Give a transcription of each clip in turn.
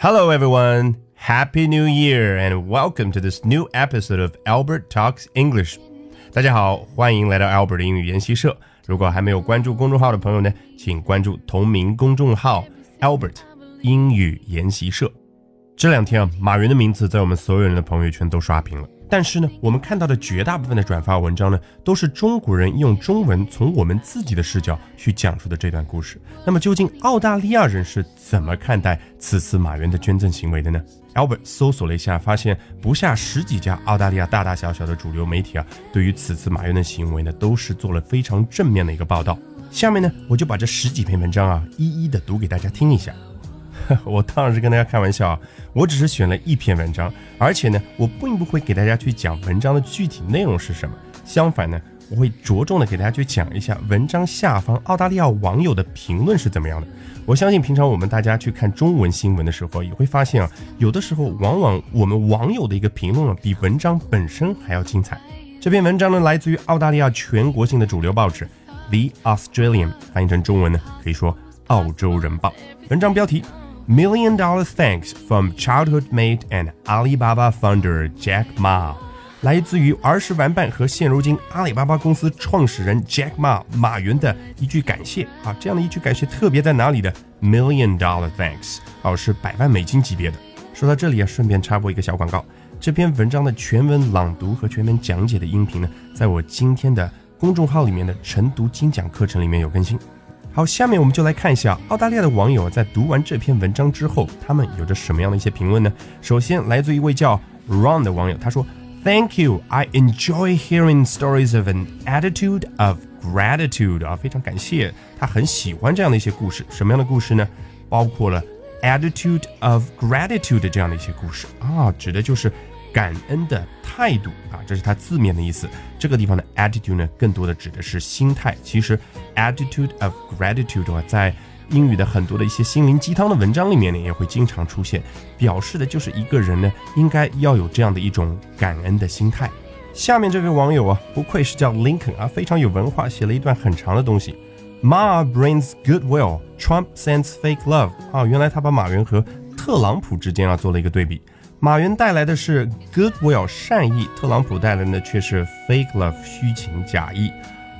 Hello, everyone. Happy New Year and welcome to this new episode of Albert Talks English. 大家好，欢迎来到 Albert 英语研习社。如果还没有关注公众号的朋友呢，请关注同名公众号 Albert 英语研习社。 这两天啊，马云的名字在我们所有人的朋友圈都刷屏了。但是呢，我们看到的绝大部分的转发文章呢，都是中国人用中文从我们自己的视角去讲述的这段故事。那么，究竟澳大利亚人是怎么看待此次马云的捐赠行为的呢？Albert 搜索了一下，发现不下十几家澳大利亚大大小小的主流媒体啊，对于此次马云的行为呢，都是做了非常正面的一个报道。下面呢，我就把这十几篇文章啊，一一的读给大家听一下。我当然是跟大家开玩笑啊，我只是选了一篇文章，而且呢，我并不会给大家去讲文章的具体内容是什么，相反呢，我会着重的给大家去讲一下文章下方澳大利亚网友的评论是怎么样的。我相信平常我们大家去看中文新闻的时候，也会发现啊，有的时候往往我们网友的一个评论啊，比文章本身还要精彩。这篇文章呢，来自于澳大利亚全国性的主流报纸《The Australian》，翻译成中文呢，可以说《澳洲人报》。文章标题。Million dollar thanks from childhood mate and Alibaba founder Jack Ma，来自于儿时玩伴和现如今阿里巴巴公司创始人 Jack Ma 马云的一句感谢啊，这样的一句感谢特别在哪里的？Million dollar thanks，哦，是百万美金级别的。说到这里啊，顺便插播一个小广告，这篇文章的全文朗读和全文讲解的音频呢，在我今天的公众号里面的晨读精讲课程里面有更新。好，下面我们就来看一下澳大利亚的网友在读完这篇文章之后，他们有着什么样的一些评论呢？首先，来自一位叫 Ron 的网友，他说：“Thank you, I enjoy hearing stories of an attitude of gratitude。”啊，非常感谢，他很喜欢这样的一些故事。什么样的故事呢？包括了 attitude of gratitude 这样的一些故事啊，指的就是。感恩的态度啊，这是它字面的意思。这个地方的 attitude 呢，更多的指的是心态。其实 attitude of gratitude 啊，在英语的很多的一些心灵鸡汤的文章里面呢，也会经常出现，表示的就是一个人呢，应该要有这样的一种感恩的心态。下面这位网友啊，不愧是叫 Lincoln 啊，非常有文化，写了一段很长的东西。Ma brings goodwill，Trump sends fake love。啊，原来他把马云和特朗普之间啊做了一个对比。马云带来的是 goodwill 善意，特朗普带来的却是 fake love 虚情假意。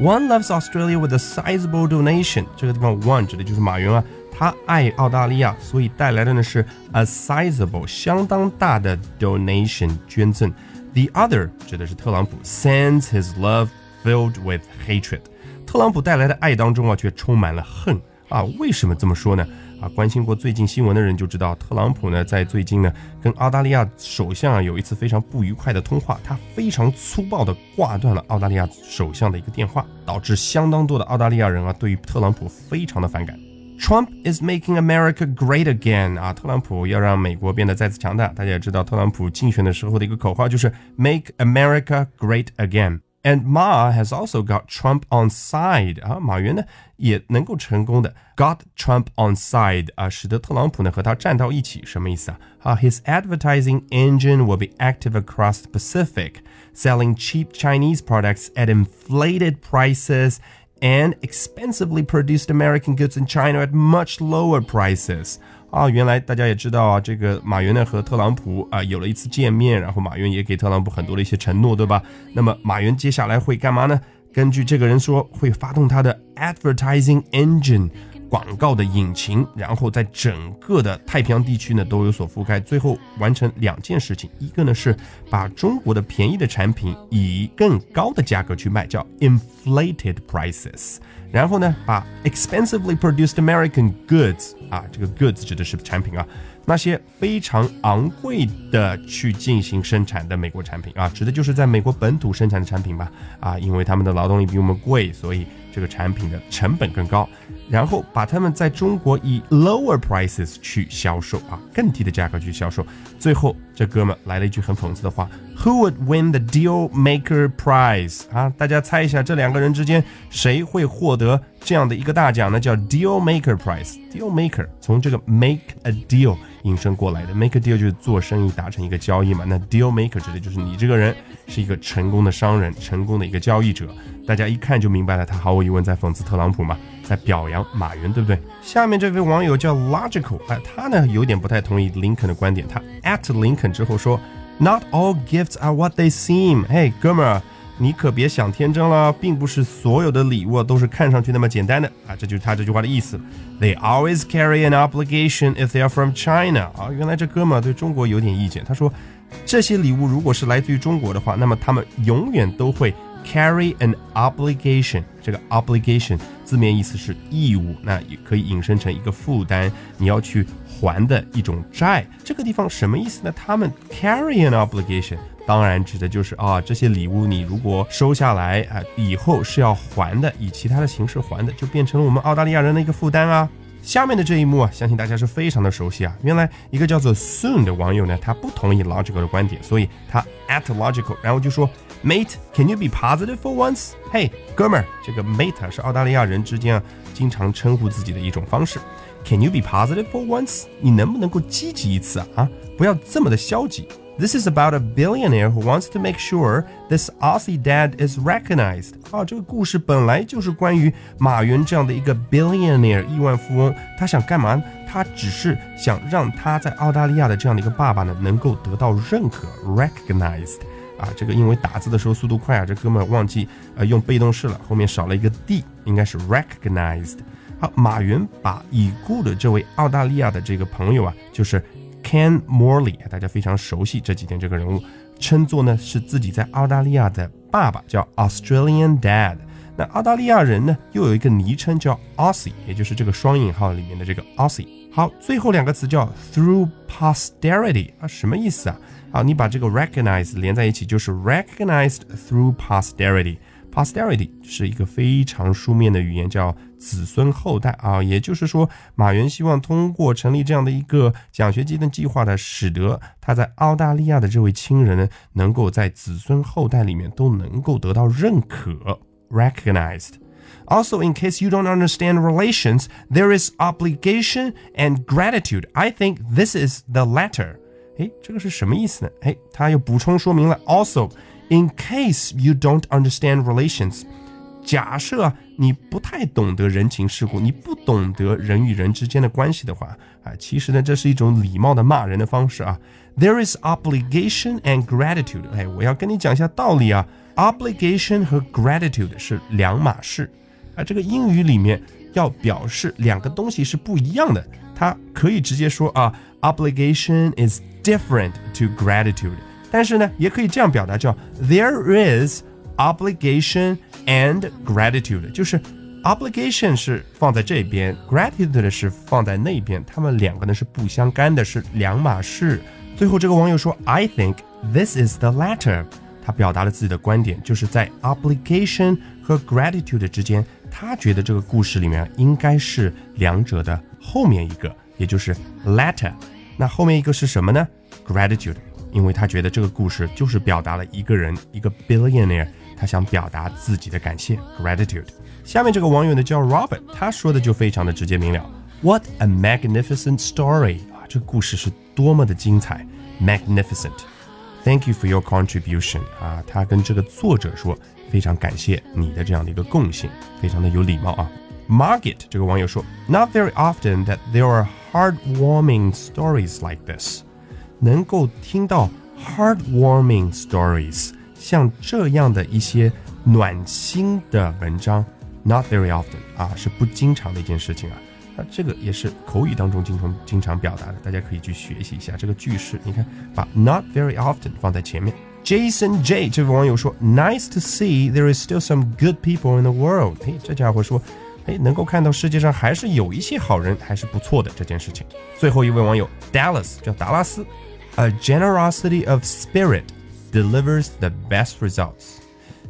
One loves Australia with a sizable donation，这个地方 one 指的就是马云啊，他爱澳大利亚，所以带来的呢是 a sizable 相当大的 donation 捐赠。The other 指的是特朗普，sends his love filled with hatred，特朗普带来的爱当中啊却充满了恨啊，为什么这么说呢？啊，关心过最近新闻的人就知道，特朗普呢在最近呢跟澳大利亚首相啊有一次非常不愉快的通话，他非常粗暴的挂断了澳大利亚首相的一个电话，导致相当多的澳大利亚人啊对于特朗普非常的反感。Trump is making America great again 啊，特朗普要让美国变得再次强大。大家也知道，特朗普竞选的时候的一个口号就是 Make America great again。And Ma has also got Trump on side 啊，马云呢也能够成功的 got Trump on side 啊，使得特朗普呢和他站到一起，什么意思啊？啊，His advertising engine will be active across the Pacific, selling cheap Chinese products at inflated prices and expensively produced American goods in China at much lower prices. 啊，原来大家也知道啊，这个马云呢和特朗普啊有了一次见面，然后马云也给特朗普很多的一些承诺，对吧？那么马云接下来会干嘛呢？根据这个人说，会发动他的 advertising engine。广告的引擎，然后在整个的太平洋地区呢都有所覆盖，最后完成两件事情，一个呢是把中国的便宜的产品以更高的价格去卖，叫 inflated prices，然后呢把 expensively produced American goods 啊，这个 goods 指的是产品啊。那些非常昂贵的去进行生产的美国产品啊，指的就是在美国本土生产的产品吧？啊，因为他们的劳动力比我们贵，所以这个产品的成本更高。然后把他们在中国以 lower prices 去销售啊，更低的价格去销售。最后这哥们来了一句很讽刺的话 Who would win the Deal Maker Prize？啊，大家猜一下，这两个人之间谁会获得这样的一个大奖呢？叫 Deal Maker Prize。Deal Maker 从这个 make a deal 引申过来的，make a deal 就是做生意达成一个交易嘛。那 Deal Maker 指的就是你这个人是一个成功的商人，成功的一个交易者。大家一看就明白了，他毫无疑问在讽刺特朗普嘛，在表扬马云，对不对？下面这位网友叫 Logical，哎，他呢有点不太同意林肯的观点，他 at 林肯之后说。Not all gifts are what they seem。嘿，哥们儿，你可别想天真了，并不是所有的礼物都是看上去那么简单的啊！这就是他这句话的意思。They always carry an obligation if they are from China。啊，原来这哥们儿对中国有点意见。他说，这些礼物如果是来自于中国的话，那么他们永远都会 carry an obligation。这个 obligation 字面意思是义务，那也可以引申成一个负担，你要去。还的一种债，这个地方什么意思呢？他们 carry an obligation，当然指的就是啊，这些礼物你如果收下来啊，以后是要还的，以其他的形式还的，就变成了我们澳大利亚人的一个负担啊。下面的这一幕啊，相信大家是非常的熟悉啊。原来一个叫做 Soon 的网友呢，他不同意 Logical 的观点，所以他 at Logical，然后就说 ，Mate，can you be positive for once？嘿，哥们儿，这个 Mate 是澳大利亚人之间啊经常称呼自己的一种方式。Can you be positive for once？你能不能够积极一次啊？啊，不要这么的消极。This is about a billionaire who wants to make sure this Aussie dad is recognized。啊，这个故事本来就是关于马云这样的一个 billionaire 亿万富翁，他想干嘛？他只是想让他在澳大利亚的这样的一个爸爸呢，能够得到认可，recognized。 啊，这个因为打字的时候速度快啊，这哥们忘记呃用被动式了，后面少了一个 d，应该是 recognized。好，马云把已故的这位澳大利亚的这个朋友啊，就是 Ken Morley，大家非常熟悉这几天这个人物，称作呢是自己在澳大利亚的爸爸，叫 Australian Dad。那澳大利亚人呢又有一个昵称叫 Aussie，也就是这个双引号里面的这个 Aussie。好，最后两个词叫 through posterity 啊，什么意思啊？好，你把这个 recognize 连在一起，就是 recognized through posterity。Posterity 是一个非常书面的语言，叫子孙后代啊。也就是说，马云希望通过成立这样的一个奖学金的计划呢，使得他在澳大利亚的这位亲人呢，能够在子孙后代里面都能够得到认可，recognized。Also, in case you don't understand relations, there is obligation and gratitude. I think this is the latter. 哎，这个是什么意思呢？哎，他又补充说明了，also。In case you don't understand relations，假设你不太懂得人情世故，你不懂得人与人之间的关系的话，啊，其实呢，这是一种礼貌的骂人的方式啊。There is obligation and gratitude。哎，我要跟你讲一下道理啊。Obligation 和 gratitude 是两码事啊。这个英语里面要表示两个东西是不一样的，它可以直接说啊，obligation is different to gratitude。但是呢，也可以这样表达，叫 There is obligation and gratitude，就是 obligation 是放在这边，gratitude 是放在那边，它们两个呢是不相干的，是两码事。最后这个网友说，I think this is the latter，他表达了自己的观点，就是在 obligation 和 gratitude 之间，他觉得这个故事里面应该是两者的后面一个，也就是 letter，。那后面一个是什么呢？gratitude。因为他觉得这个故事就是表达了一个人，一个 billionaire，他想表达自己的感谢 gratitude。下面这个网友呢叫 Robert，他说的就非常的直接明了。What a magnificent story 啊！这个故事是多么的精彩，magnificent。Thank you for your contribution 啊！他跟这个作者说，非常感谢你的这样的一个贡献，非常的有礼貌啊。Margaret 这个网友说，Not very often that there are heartwarming stories like this。能够听到 heartwarming stories，像这样的一些暖心的文章，not very often 啊，是不经常的一件事情啊。啊，这个也是口语当中经常经常表达的，大家可以去学习一下这个句式。你看，把 not very often 放在前面。Jason J 这位网友说，Nice to see there is still some good people in the world。嘿，这家伙说， 哎，能够看到世界上还是有一些好人，还是不错的这件事情。最后一位网友 Dallas 叫达拉斯。A generosity of spirit delivers the best results。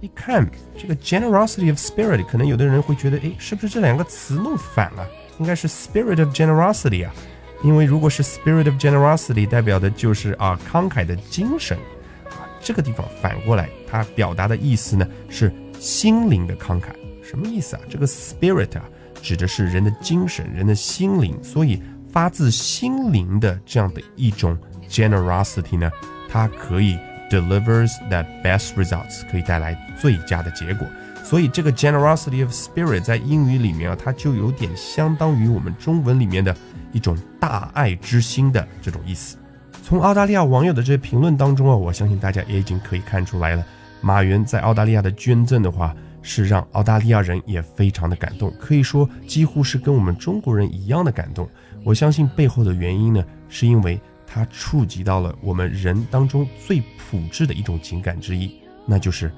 一看这个 generosity of spirit，可能有的人会觉得，哎，是不是这两个词弄反了？应该是 spirit of generosity 啊，因为如果是 spirit of generosity，代表的就是啊慷慨的精神啊，这个地方反过来，它表达的意思呢是心灵的慷慨。什么意思啊？这个 spirit 啊，指的是人的精神、人的心灵，所以发自心灵的这样的一种 generosity 呢，它可以 delivers the best results，可以带来最佳的结果。所以这个 generosity of spirit 在英语里面啊，它就有点相当于我们中文里面的一种大爱之心的这种意思。从澳大利亚网友的这些评论当中啊，我相信大家也已经可以看出来了，马云在澳大利亚的捐赠的话，是让澳大利亚人也非常的感动，可以说几乎是跟我们中国人一样的感动。我相信背后的原因呢，是因为它触及到了我们人当中最朴质的一种情感之一，那就是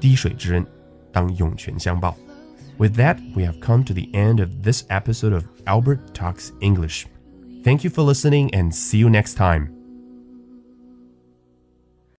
滴水之恩。当涌泉相报。With that, we have come to the end of this episode of Albert Talks English. Thank you for listening and see you next time.